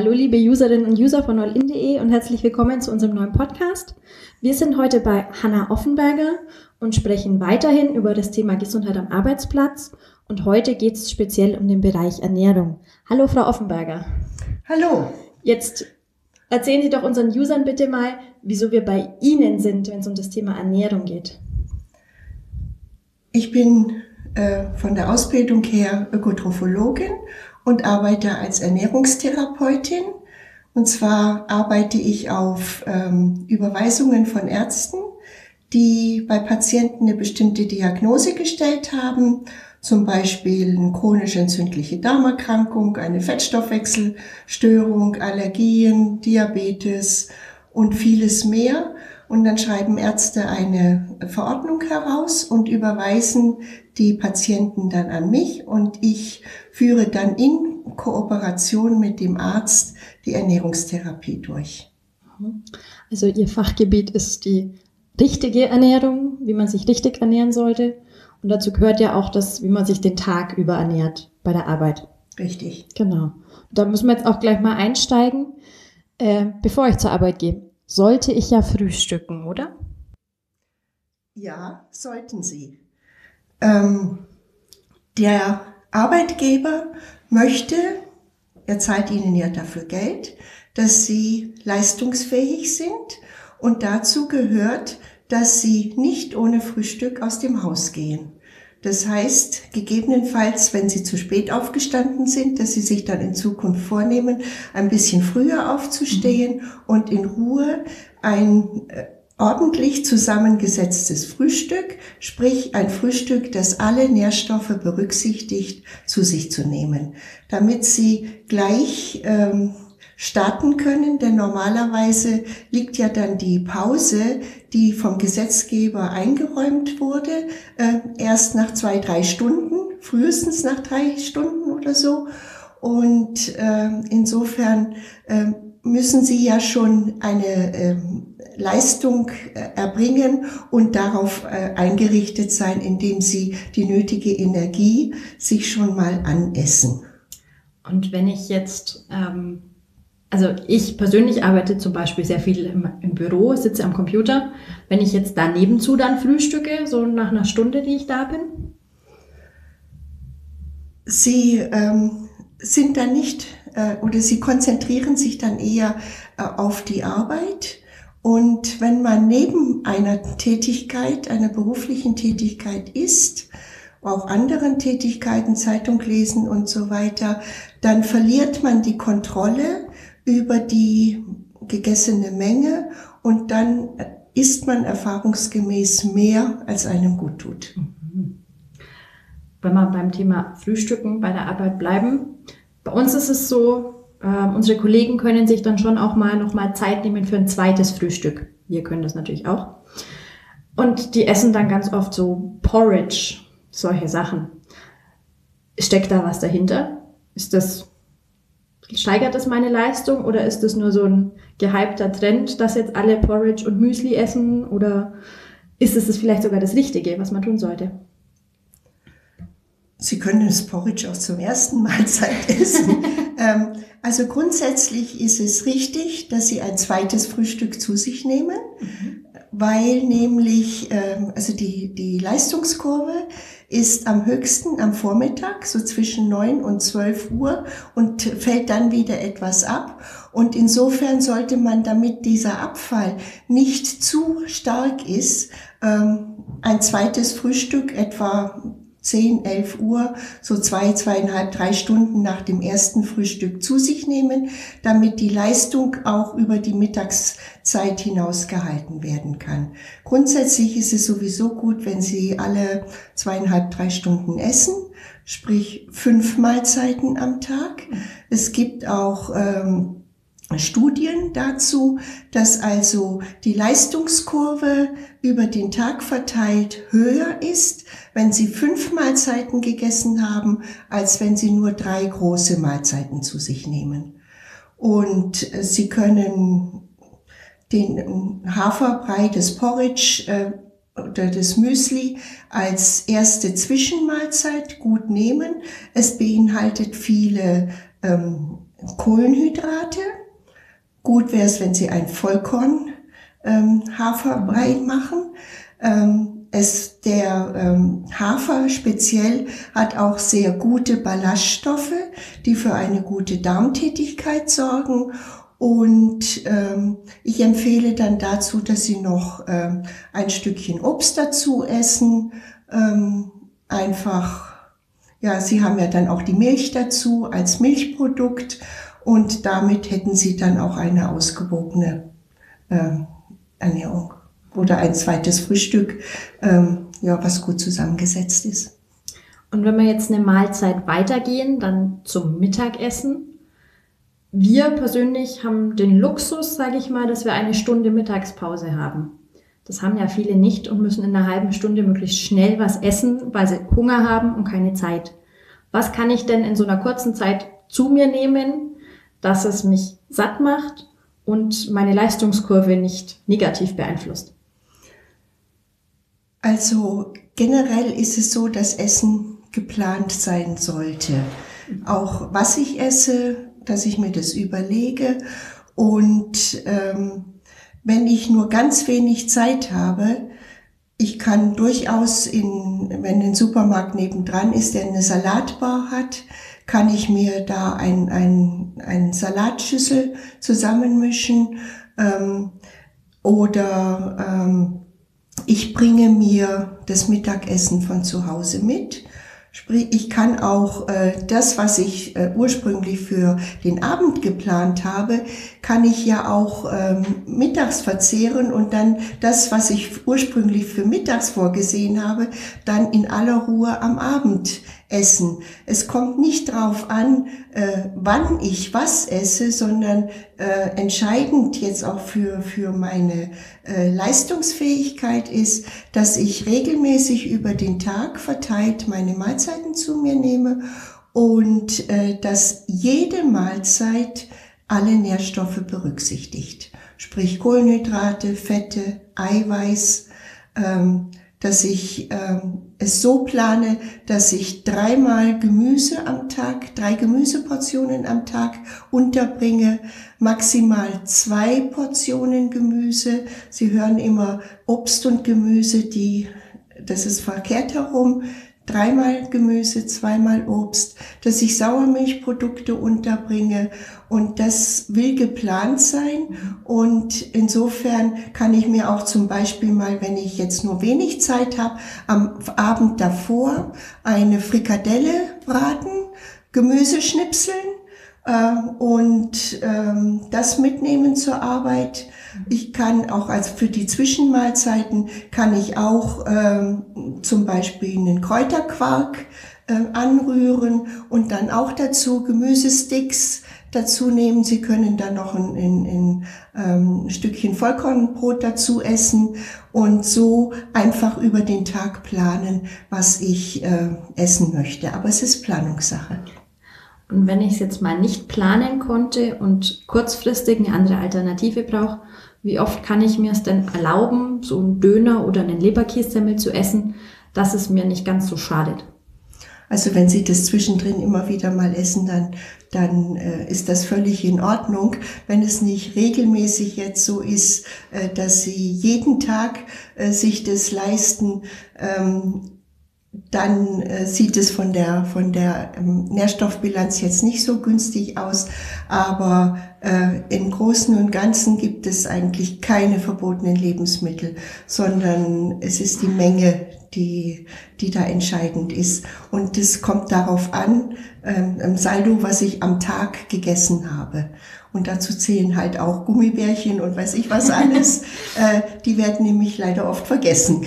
Hallo liebe Userinnen und User von allin.de und herzlich willkommen zu unserem neuen Podcast. Wir sind heute bei Hanna Offenberger und sprechen weiterhin über das Thema Gesundheit am Arbeitsplatz und heute geht es speziell um den Bereich Ernährung. Hallo Frau Offenberger. Hallo. Jetzt erzählen Sie doch unseren Usern bitte mal, wieso wir bei Ihnen sind, wenn es um das Thema Ernährung geht. Ich bin äh, von der Ausbildung her Ökotrophologin und arbeite als Ernährungstherapeutin. Und zwar arbeite ich auf ähm, Überweisungen von Ärzten, die bei Patienten eine bestimmte Diagnose gestellt haben, zum Beispiel eine chronisch entzündliche Darmerkrankung, eine Fettstoffwechselstörung, Allergien, Diabetes und vieles mehr. Und dann schreiben Ärzte eine Verordnung heraus und überweisen die Patienten dann an mich und ich führe dann in Kooperation mit dem Arzt die Ernährungstherapie durch. Also Ihr Fachgebiet ist die richtige Ernährung, wie man sich richtig ernähren sollte. Und dazu gehört ja auch das, wie man sich den Tag über ernährt bei der Arbeit. Richtig. Genau. Da müssen wir jetzt auch gleich mal einsteigen. Äh, bevor ich zur Arbeit gehe, sollte ich ja frühstücken, oder? Ja, sollten Sie. Ähm, der Arbeitgeber möchte, er zahlt Ihnen ja dafür Geld, dass Sie leistungsfähig sind und dazu gehört, dass Sie nicht ohne Frühstück aus dem Haus gehen. Das heißt, gegebenenfalls, wenn Sie zu spät aufgestanden sind, dass Sie sich dann in Zukunft vornehmen, ein bisschen früher aufzustehen und in Ruhe ein äh, ordentlich zusammengesetztes Frühstück, sprich ein Frühstück, das alle Nährstoffe berücksichtigt, zu sich zu nehmen, damit Sie gleich ähm, starten können, denn normalerweise liegt ja dann die Pause, die vom Gesetzgeber eingeräumt wurde, äh, erst nach zwei, drei Stunden, frühestens nach drei Stunden oder so. Und äh, insofern äh, müssen Sie ja schon eine äh, Leistung äh, erbringen und darauf äh, eingerichtet sein, indem Sie die nötige Energie sich schon mal anessen. Und wenn ich jetzt ähm also ich persönlich arbeite zum Beispiel sehr viel im, im, Büro, sitze am Computer. Wenn ich jetzt da nebenzu dann frühstücke, so nach einer Stunde, die ich da bin? Sie ähm, sind dann nicht äh, oder sie konzentrieren sich dann eher äh, auf die Arbeit. Und wenn man neben einer Tätigkeit, einer beruflichen Tätigkeit ist, auch anderen Tätigkeiten, Zeitung lesen und so weiter, dann verliert man die Kontrolle über die gegessene Menge und dann isst man erfahrungsgemäß mehr, als einem gut tut. Wenn wir beim Thema Frühstücken bei der Arbeit bleiben, bei uns ist es so, äh, unsere Kollegen können sich dann schon auch mal noch mal Zeit nehmen für ein zweites Frühstück. Wir können das natürlich auch. Und die essen dann ganz oft so Porridge, solche Sachen. Steckt da was dahinter? Ist das steigert das meine Leistung oder ist das nur so ein gehypter Trend, dass jetzt alle Porridge und Müsli essen oder ist es vielleicht sogar das Richtige, was man tun sollte? Sie können das Porridge auch zum ersten Mahlzeit essen. ähm, also grundsätzlich ist es richtig, dass Sie ein zweites Frühstück zu sich nehmen, mhm. Weil nämlich ähm, also die, die Leistungskurve ist am höchsten am Vormittag, so zwischen neun und zwölf Uhr und fällt dann wieder etwas ab. Und insofern sollte man, damit dieser Abfall nicht zu stark ist, ähm, ein zweites Frühstück etwa 10, 11 Uhr, so zwei, zweieinhalb, drei Stunden nach dem ersten Frühstück zu sich nehmen, damit die Leistung auch über die Mittagszeit hinaus gehalten werden kann. Grundsätzlich ist es sowieso gut, wenn Sie alle zweieinhalb, drei Stunden essen, sprich fünf Mahlzeiten am Tag. Es gibt auch ähm, Studien dazu, dass also die Leistungskurve über den Tag verteilt höher ist, wenn Sie fünf Mahlzeiten gegessen haben, als wenn Sie nur drei große Mahlzeiten zu sich nehmen. Und äh, Sie können den Haferbrei, das Porridge äh, oder das Müsli als erste Zwischenmahlzeit gut nehmen. Es beinhaltet viele ähm, Kohlenhydrate. Gut wäre es, wenn Sie ein Vollkorn ähm, Haferbrei machen. Ähm, es, der ähm, Hafer speziell hat auch sehr gute Ballaststoffe, die für eine gute Darmtätigkeit sorgen. Und ähm, ich empfehle dann dazu, dass Sie noch ähm, ein Stückchen Obst dazu essen. Ähm, einfach, ja, Sie haben ja dann auch die Milch dazu als Milchprodukt und damit hätten Sie dann auch eine ausgewogene ähm, Ernährung oder ein zweites Frühstück, ähm, ja, was gut zusammengesetzt ist. Und wenn wir jetzt eine Mahlzeit weitergehen, dann zum Mittagessen. Wir persönlich haben den Luxus, sage ich mal, dass wir eine Stunde Mittagspause haben. Das haben ja viele nicht und müssen in einer halben Stunde möglichst schnell was essen, weil sie Hunger haben und keine Zeit. Was kann ich denn in so einer kurzen Zeit zu mir nehmen, dass es mich satt macht und meine Leistungskurve nicht negativ beeinflusst? Also generell ist es so, dass Essen geplant sein sollte. Auch was ich esse, dass ich mir das überlege. Und ähm, wenn ich nur ganz wenig Zeit habe, ich kann durchaus in, wenn ein Supermarkt nebendran ist, der eine Salatbar hat, kann ich mir da ein, ein, ein Salatschüssel zusammenmischen ähm, oder ähm, ich bringe mir das Mittagessen von zu Hause mit. Sprich, ich kann auch äh, das, was ich äh, ursprünglich für den Abend geplant habe, kann ich ja auch ähm, mittags verzehren und dann das, was ich ursprünglich für mittags vorgesehen habe, dann in aller Ruhe am Abend essen. Es kommt nicht drauf an, äh, wann ich was esse, sondern äh, entscheidend jetzt auch für, für meine äh, Leistungsfähigkeit ist, dass ich regelmäßig über den Tag verteilt meine Mahlzeiten zu mir nehme und äh, dass jede Mahlzeit alle Nährstoffe berücksichtigt. Sprich Kohlenhydrate, Fette, Eiweiß, ähm, dass ich ähm, es so plane, dass ich dreimal Gemüse am Tag, drei Gemüseportionen am Tag unterbringe, maximal zwei Portionen Gemüse. Sie hören immer Obst und Gemüse, die, das ist verkehrt herum dreimal Gemüse, zweimal Obst, dass ich Sauermilchprodukte unterbringe. Und das will geplant sein. Und insofern kann ich mir auch zum Beispiel mal, wenn ich jetzt nur wenig Zeit habe, am Abend davor eine Frikadelle braten, Gemüse schnipseln äh, und ähm, das mitnehmen zur Arbeit ich kann auch als für die Zwischenmahlzeiten kann ich auch ähm, zum Beispiel einen Kräuterquark äh, anrühren und dann auch dazu Gemüsesticks dazu nehmen. Sie können dann noch ein, ein, ein, ähm, Stückchen Vollkornbrot dazu essen und so einfach über den Tag planen, was ich äh, essen möchte. Aber es ist Planungssache. Und wenn ich es jetzt mal nicht planen konnte und kurzfristig eine andere Alternative brauche, wie oft kann ich mir es denn erlauben, so einen Döner oder einen Leberkässemmel zu essen, dass es mir nicht ganz so schadet? Also wenn Sie das zwischendrin immer wieder mal essen, dann, dann äh, ist das völlig in Ordnung. Wenn es nicht regelmäßig jetzt so ist, äh, dass Sie jeden Tag äh, sich das leisten, ähm, dann äh, sieht es von der, von der ähm, Nährstoffbilanz jetzt nicht so günstig aus. Aber äh, im Großen und Ganzen gibt es eigentlich keine verbotenen Lebensmittel, sondern es ist die Menge, die, die da entscheidend ist. Und es kommt darauf an, ähm, im Saldo, was ich am Tag gegessen habe. Und dazu zählen halt auch Gummibärchen und weiß ich was alles. äh, die werden nämlich leider oft vergessen.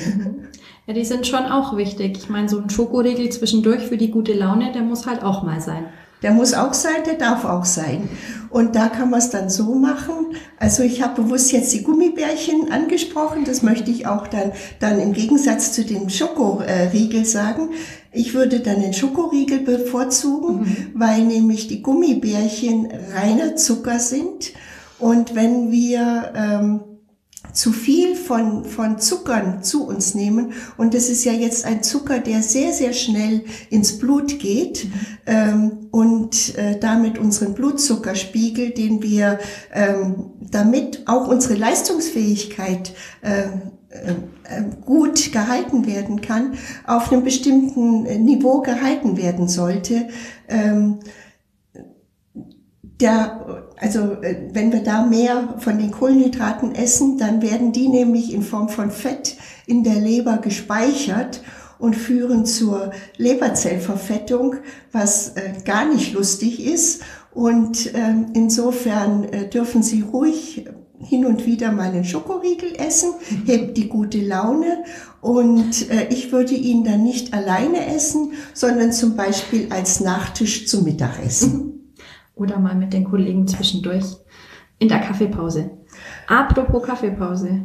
Ja, die sind schon auch wichtig. Ich meine, so ein Schokoriegel zwischendurch für die gute Laune, der muss halt auch mal sein. Der muss auch sein, der darf auch sein. Und da kann man es dann so machen. Also ich habe bewusst jetzt die Gummibärchen angesprochen. Das möchte ich auch dann, dann im Gegensatz zu dem Schokoriegel sagen. Ich würde dann den Schokoriegel bevorzugen, mhm. weil nämlich die Gummibärchen reiner Zucker sind. Und wenn wir ähm, zu viel von, von Zuckern zu uns nehmen. Und das ist ja jetzt ein Zucker, der sehr, sehr schnell ins Blut geht mhm. ähm, und äh, damit unseren Blutzuckerspiegel, den wir ähm, damit auch unsere Leistungsfähigkeit äh, äh, gut gehalten werden kann, auf einem bestimmten Niveau gehalten werden sollte. Der, also äh, wenn wir da mehr von den Kohlenhydraten essen, dann werden die nämlich in Form von Fett in der Leber gespeichert und führen zur Leberzellverfettung, was äh, gar nicht lustig ist. Und äh, insofern äh, dürfen Sie ruhig hin und wieder mal einen Schokoriegel essen, hebt die gute Laune und äh, ich würde ihn dann nicht alleine essen, sondern zum Beispiel als Nachtisch zum Mittagessen. Oder mal mit den Kollegen zwischendurch in der Kaffeepause. Apropos Kaffeepause,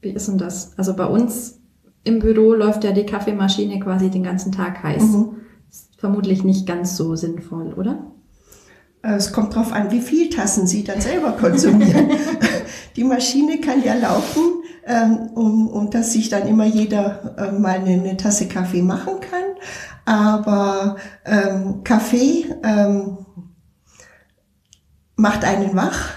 wie ist denn das? Also bei uns im Büro läuft ja die Kaffeemaschine quasi den ganzen Tag heiß. Mhm. vermutlich nicht ganz so sinnvoll, oder? Äh, es kommt darauf an, wie viel Tassen Sie dann selber konsumieren. die Maschine kann ja laufen, ähm, um, um dass sich dann immer jeder äh, mal eine, eine, Tasse Kaffee machen kann. Aber ähm, Kaffee ähm, macht einen wach,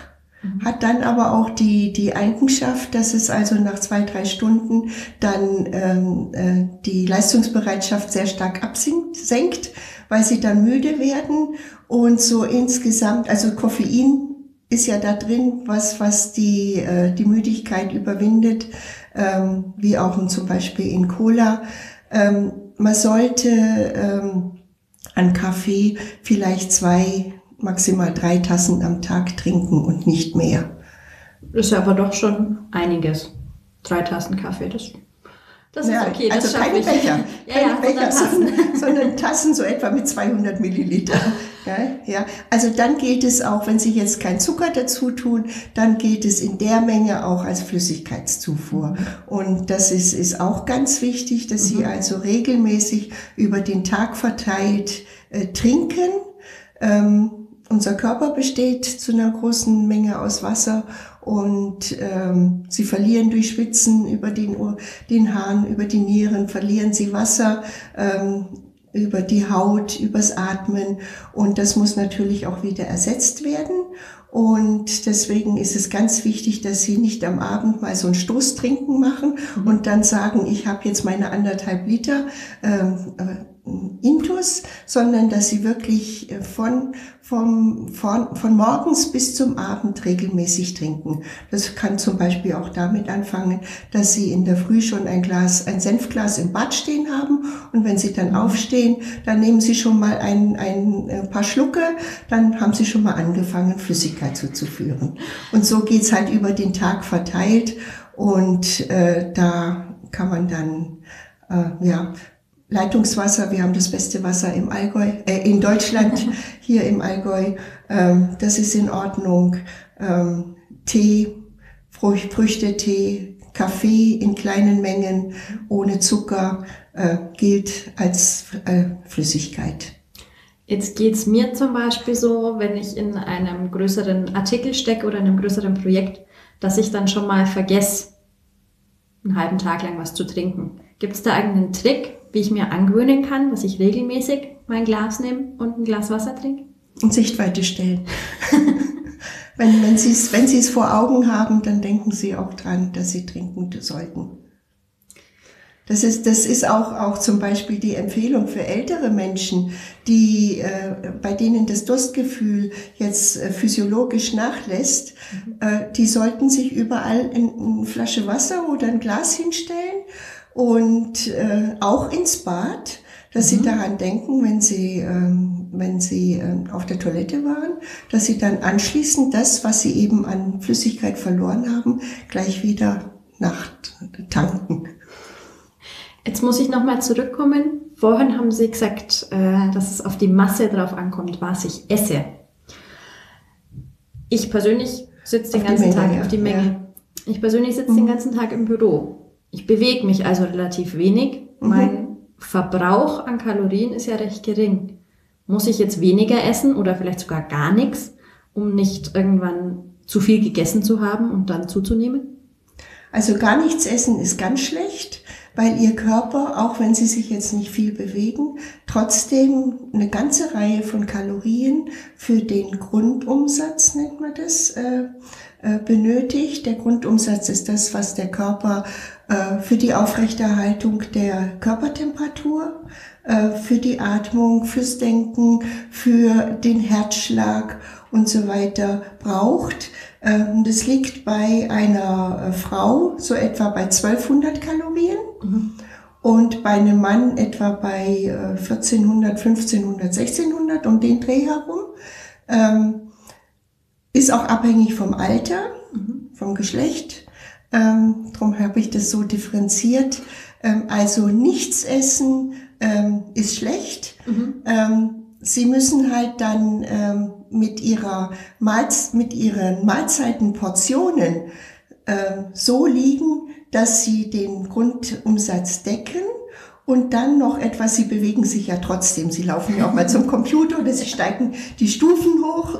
mhm. hat dann aber auch die, die Eigenschaft, dass es also nach zwei, drei Stunden dann ähm, äh, die Leistungsbereitschaft sehr stark absenkt, weil sie dann müde werden und so insgesamt, also Koffein ist ja da drin, was, was die, äh, die Müdigkeit überwindet, ähm, wie auch zum Beispiel in Cola. Ähm, man sollte ähm, an Kaffee vielleicht zwei, maximal drei Tassen am Tag trinken und nicht mehr. Das ist aber doch schon einiges. Drei Tassen Kaffee, das das ja, ist okay. Das also keine ich. Becher, ja, keine ja, Becher, Tassen. Sondern, sondern Tassen so etwa mit 200 Milliliter. Ja, ja. Also dann gilt es auch, wenn Sie jetzt kein Zucker dazu tun, dann gilt es in der Menge auch als Flüssigkeitszufuhr. Mhm. Und das ist, ist auch ganz wichtig, dass Sie mhm. also regelmäßig über den Tag verteilt äh, trinken. Ähm, unser Körper besteht zu einer großen Menge aus Wasser und ähm, sie verlieren durch Schwitzen über den, den Hahn, über die Nieren, verlieren sie Wasser ähm, über die Haut, übers Atmen und das muss natürlich auch wieder ersetzt werden. Und deswegen ist es ganz wichtig, dass Sie nicht am Abend mal so ein Stoßtrinken machen mhm. und dann sagen, ich habe jetzt meine anderthalb Liter ähm, äh, Intus, sondern dass sie wirklich äh, von, vom, von, von morgens bis zum Abend regelmäßig trinken. Das kann zum Beispiel auch damit anfangen, dass sie in der Früh schon ein Glas, ein Senfglas im Bad stehen haben und wenn sie dann mhm. aufstehen, dann nehmen sie schon mal ein, ein äh, paar Schlucke, dann haben sie schon mal angefangen, Flüssigkeit zuzuführen. Und so geht's halt über den Tag verteilt und äh, da kann man dann äh, ja Leitungswasser, wir haben das beste Wasser im Allgäu, äh, in Deutschland, hier im Allgäu, ähm, das ist in Ordnung. Ähm, Tee, Früchtetee, Kaffee in kleinen Mengen, ohne Zucker, äh, gilt als äh, Flüssigkeit. Jetzt geht's mir zum Beispiel so, wenn ich in einem größeren Artikel stecke oder in einem größeren Projekt, dass ich dann schon mal vergesse, einen halben Tag lang was zu trinken. Gibt es da irgendeinen Trick, wie ich mir angewöhnen kann, dass ich regelmäßig mein Glas nehme und ein Glas Wasser trinke? Und Sichtweite stellen. wenn, wenn Sie es wenn vor Augen haben, dann denken Sie auch dran, dass Sie trinken sollten. Das ist, das ist auch, auch zum Beispiel die Empfehlung für ältere Menschen, die, äh, bei denen das Durstgefühl jetzt äh, physiologisch nachlässt. Mhm. Äh, die sollten sich überall eine Flasche Wasser oder ein Glas hinstellen und äh, auch ins Bad, dass mhm. sie daran denken, wenn sie, ähm, wenn sie äh, auf der Toilette waren, dass sie dann anschließend das, was sie eben an Flüssigkeit verloren haben, gleich wieder nach tanken. Jetzt muss ich nochmal zurückkommen. Vorhin haben Sie gesagt, äh, dass es auf die Masse drauf ankommt, was ich esse. Ich persönlich sitze den ganzen Menge, Tag ja. auf die Menge. Ja. Ich persönlich sitze mhm. den ganzen Tag im Büro ich bewege mich also relativ wenig. Mhm. Mein Verbrauch an Kalorien ist ja recht gering. Muss ich jetzt weniger essen oder vielleicht sogar gar nichts, um nicht irgendwann zu viel gegessen zu haben und dann zuzunehmen? Also gar nichts essen ist ganz schlecht, weil ihr Körper, auch wenn sie sich jetzt nicht viel bewegen, trotzdem eine ganze Reihe von Kalorien für den Grundumsatz, nennt man das, äh, äh, benötigt. Der Grundumsatz ist das, was der Körper für die Aufrechterhaltung der Körpertemperatur, äh, für die Atmung, fürs Denken, für den Herzschlag und so weiter braucht. Ähm, das liegt bei einer Frau so etwa bei 1200 Kalorien. Mhm. Und bei einem Mann etwa bei 1400, 1500, 1600 um den Dreh herum. Ähm, ist auch abhängig vom Alter, mhm. vom Geschlecht. Ähm, darum habe ich das so differenziert. Ähm, also nichts essen ähm, ist schlecht. Mhm. Ähm, Sie müssen halt dann ähm, mit, ihrer Mahlz mit ihren Mahlzeitenportionen äh, so liegen, dass Sie den Grundumsatz decken und dann noch etwas, Sie bewegen sich ja trotzdem. Sie laufen ja auch mal zum Computer oder Sie steigen die Stufen hoch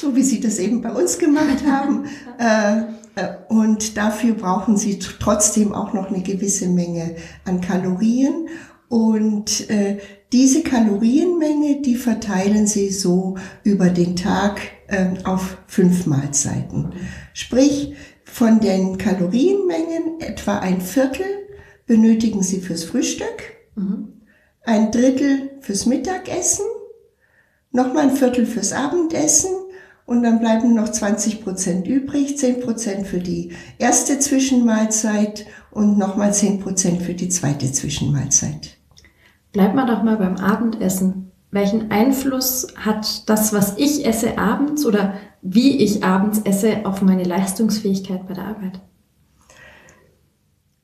so wie Sie das eben bei uns gemacht haben. Äh, und dafür brauchen Sie trotzdem auch noch eine gewisse Menge an Kalorien. Und äh, diese Kalorienmenge, die verteilen Sie so über den Tag äh, auf fünf Mahlzeiten. Sprich, von den Kalorienmengen etwa ein Viertel benötigen Sie fürs Frühstück, mhm. ein Drittel fürs Mittagessen, nochmal ein Viertel fürs Abendessen und dann bleiben noch 20 Prozent übrig, 10 Prozent für die erste Zwischenmahlzeit und nochmal 10 Prozent für die zweite Zwischenmahlzeit. Bleibt mal doch mal beim Abendessen. Welchen Einfluss hat das, was ich esse abends oder wie ich abends esse, auf meine Leistungsfähigkeit bei der Arbeit?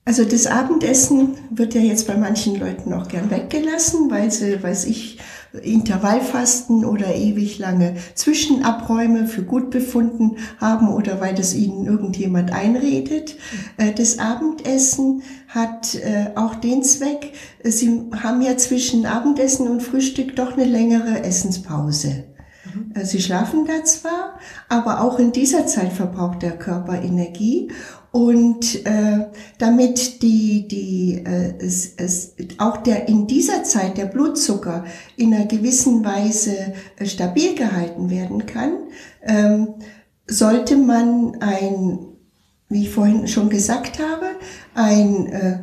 Also das Abendessen wird ja jetzt bei manchen Leuten auch gern weggelassen, weil sie, weiß ich, Intervallfasten oder ewig lange Zwischenabräume für gut befunden haben oder weil das ihnen irgendjemand einredet. Äh, das Abendessen hat äh, auch den Zweck, sie haben ja zwischen Abendessen und Frühstück doch eine längere Essenspause. Mhm. Sie schlafen da zwar, aber auch in dieser Zeit verbraucht der Körper Energie und äh, damit die, die, äh, es, es, auch der in dieser Zeit der Blutzucker in einer gewissen Weise äh, stabil gehalten werden kann, ähm, sollte man ein, wie ich vorhin schon gesagt habe, ein äh,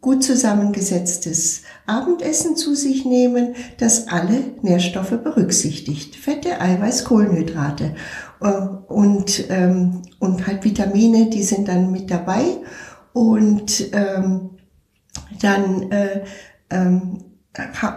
gut zusammengesetztes Abendessen zu sich nehmen, das alle Nährstoffe berücksichtigt. Fette, Eiweiß, Kohlenhydrate. Äh, und, ähm, und halt Vitamine, die sind dann mit dabei. Und ähm, dann äh, ähm,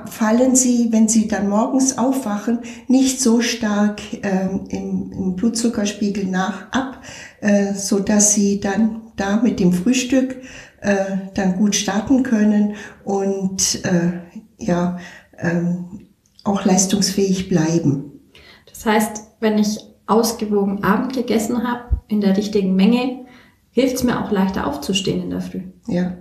fallen sie, wenn sie dann morgens aufwachen, nicht so stark ähm, im, im Blutzuckerspiegel nach ab, äh, so dass sie dann da mit dem Frühstück äh, dann gut starten können und äh, ja ähm, auch leistungsfähig bleiben. Das heißt, wenn ich ausgewogen Abend gegessen habe, in der richtigen Menge, hilft es mir auch leichter aufzustehen in der Früh. Ja.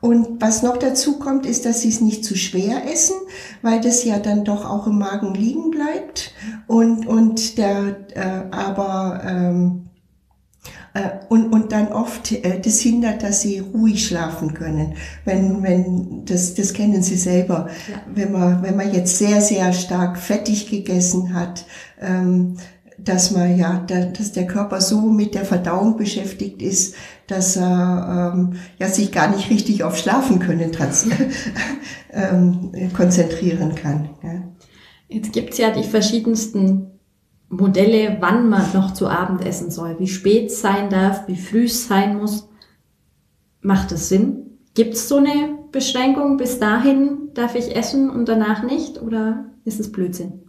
Und was noch dazu kommt, ist, dass sie es nicht zu schwer essen, weil das ja dann doch auch im Magen liegen bleibt. Und, und der, äh, aber ähm, äh, und, und dann oft äh, das hindert, dass sie ruhig schlafen können. Wenn, wenn, das, das kennen Sie selber. Ja. Wenn man, wenn man jetzt sehr, sehr stark fettig gegessen hat, ähm, dass man ja, dass der Körper so mit der Verdauung beschäftigt ist, dass er ähm, ja sich gar nicht richtig auf Schlafen können ähm, konzentrieren kann. Ja. Jetzt gibt's ja die verschiedensten Modelle, wann man noch zu Abend essen soll, wie spät es sein darf, wie früh es sein muss. Macht das Sinn? Gibt's so eine Beschränkung? Bis dahin darf ich essen und danach nicht? Oder ist es Blödsinn?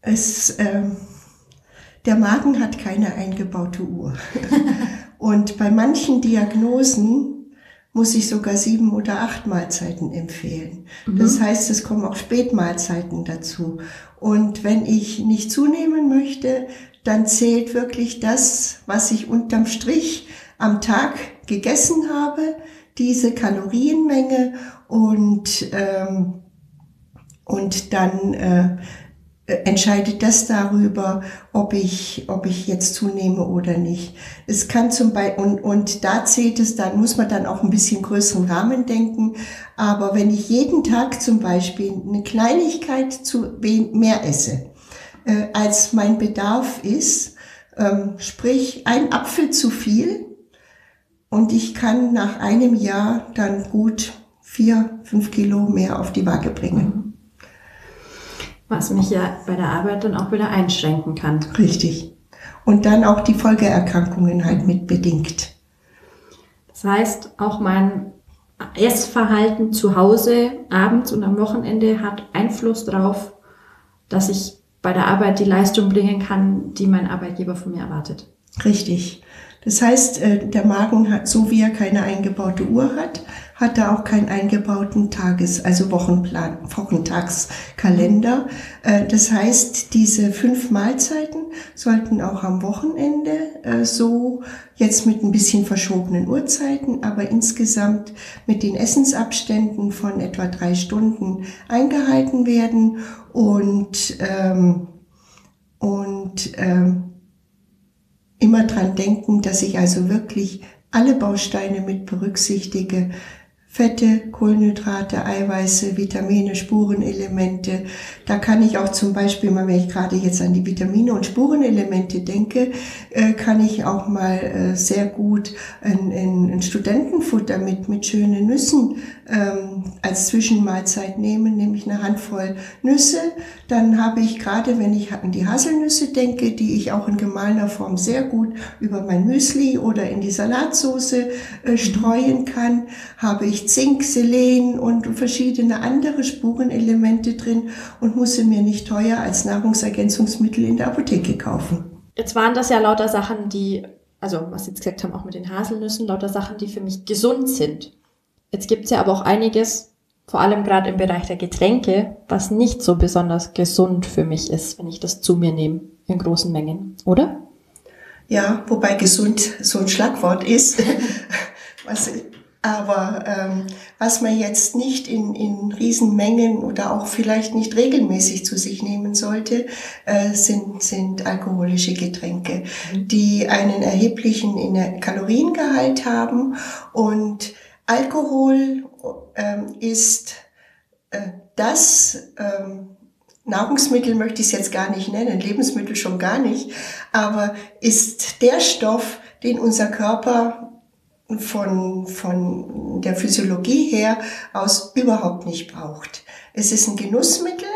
Es, äh, der Magen hat keine eingebaute Uhr. Und bei manchen Diagnosen muss ich sogar sieben oder acht Mahlzeiten empfehlen. Mhm. Das heißt, es kommen auch Spätmahlzeiten dazu. Und wenn ich nicht zunehmen möchte, dann zählt wirklich das, was ich unterm Strich am Tag gegessen habe, diese Kalorienmenge und, ähm, und dann äh, entscheidet das darüber, ob ich, ob ich jetzt zunehme oder nicht. Es kann zum Beispiel, und, und da zählt es dann, muss man dann auch ein bisschen größeren Rahmen denken. Aber wenn ich jeden Tag zum Beispiel eine Kleinigkeit zu mehr esse, äh, als mein Bedarf ist, ähm, sprich ein Apfel zu viel, und ich kann nach einem Jahr dann gut vier, fünf Kilo mehr auf die Waage bringen was mich ja bei der Arbeit dann auch wieder einschränken kann. Richtig. Und dann auch die Folgeerkrankungen halt mit bedingt. Das heißt, auch mein Essverhalten zu Hause abends und am Wochenende hat Einfluss darauf, dass ich bei der Arbeit die Leistung bringen kann, die mein Arbeitgeber von mir erwartet. Richtig. Das heißt, äh, der Magen hat, so wie er keine eingebaute Uhr hat, hat er auch keinen eingebauten Tages-, also Wochenplan, Wochentagskalender. Äh, das heißt, diese fünf Mahlzeiten sollten auch am Wochenende äh, so jetzt mit ein bisschen verschobenen Uhrzeiten, aber insgesamt mit den Essensabständen von etwa drei Stunden eingehalten werden und ähm, und ähm, immer dran denken, dass ich also wirklich alle Bausteine mit berücksichtige, Fette, Kohlenhydrate, Eiweiße, Vitamine, Spurenelemente. Da kann ich auch zum Beispiel, wenn ich gerade jetzt an die Vitamine und Spurenelemente denke, äh, kann ich auch mal äh, sehr gut ein, ein Studentenfutter mit, mit schönen Nüssen ähm, als Zwischenmahlzeit nehmen, nämlich eine Handvoll Nüsse. Dann habe ich gerade, wenn ich an die Haselnüsse denke, die ich auch in gemahlener Form sehr gut über mein Müsli oder in die Salatsoße äh, streuen kann, habe ich Zink, Selen und verschiedene andere Spurenelemente drin und muss sie mir nicht teuer als Nahrungsergänzungsmittel in der Apotheke kaufen. Jetzt waren das ja lauter Sachen, die, also was Sie jetzt gesagt haben, auch mit den Haselnüssen, lauter Sachen, die für mich gesund sind. Jetzt gibt es ja aber auch einiges, vor allem gerade im Bereich der Getränke, was nicht so besonders gesund für mich ist, wenn ich das zu mir nehme in großen Mengen, oder? Ja, wobei gesund so ein Schlagwort ist. was aber ähm, was man jetzt nicht in, in Riesenmengen oder auch vielleicht nicht regelmäßig zu sich nehmen sollte, äh, sind, sind alkoholische Getränke, mhm. die einen erheblichen Kaloriengehalt haben. Und Alkohol ähm, ist äh, das ähm, Nahrungsmittel möchte ich es jetzt gar nicht nennen, Lebensmittel schon gar nicht, aber ist der Stoff, den unser Körper von, von der Physiologie her aus überhaupt nicht braucht. Es ist ein Genussmittel,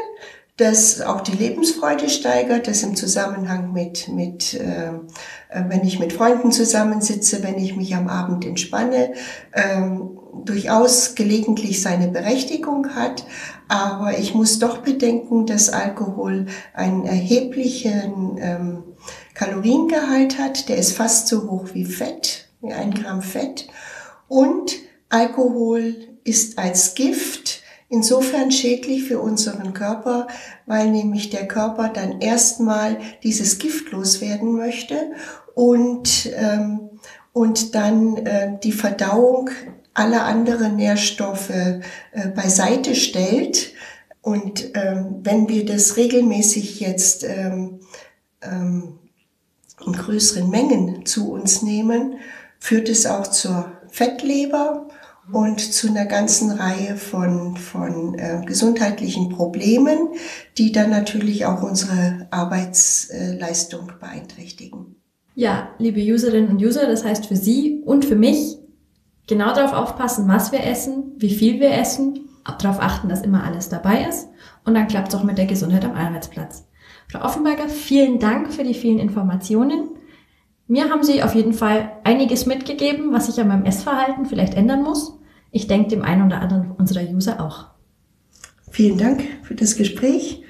das auch die Lebensfreude steigert, das im Zusammenhang mit, mit äh, wenn ich mit Freunden zusammensitze, wenn ich mich am Abend entspanne, ähm, durchaus gelegentlich seine Berechtigung hat. Aber ich muss doch bedenken, dass Alkohol einen erheblichen ähm, Kaloriengehalt hat. Der ist fast so hoch wie Fett ein Gramm Fett. Und Alkohol ist als Gift insofern schädlich für unseren Körper, weil nämlich der Körper dann erstmal dieses Gift loswerden möchte und, ähm, und dann äh, die Verdauung aller anderen Nährstoffe äh, beiseite stellt. Und ähm, wenn wir das regelmäßig jetzt ähm, ähm, in größeren Mengen zu uns nehmen, führt es auch zur Fettleber und zu einer ganzen Reihe von, von äh, gesundheitlichen Problemen, die dann natürlich auch unsere Arbeitsleistung beeinträchtigen. Ja, liebe Userinnen und User, das heißt für Sie und für mich, genau darauf aufpassen, was wir essen, wie viel wir essen, darauf achten, dass immer alles dabei ist und dann klappt es auch mit der Gesundheit am Arbeitsplatz. Frau Offenberger, vielen Dank für die vielen Informationen. Mir haben Sie auf jeden Fall einiges mitgegeben, was ich an meinem Essverhalten vielleicht ändern muss. Ich denke dem einen oder anderen unserer User auch. Vielen Dank für das Gespräch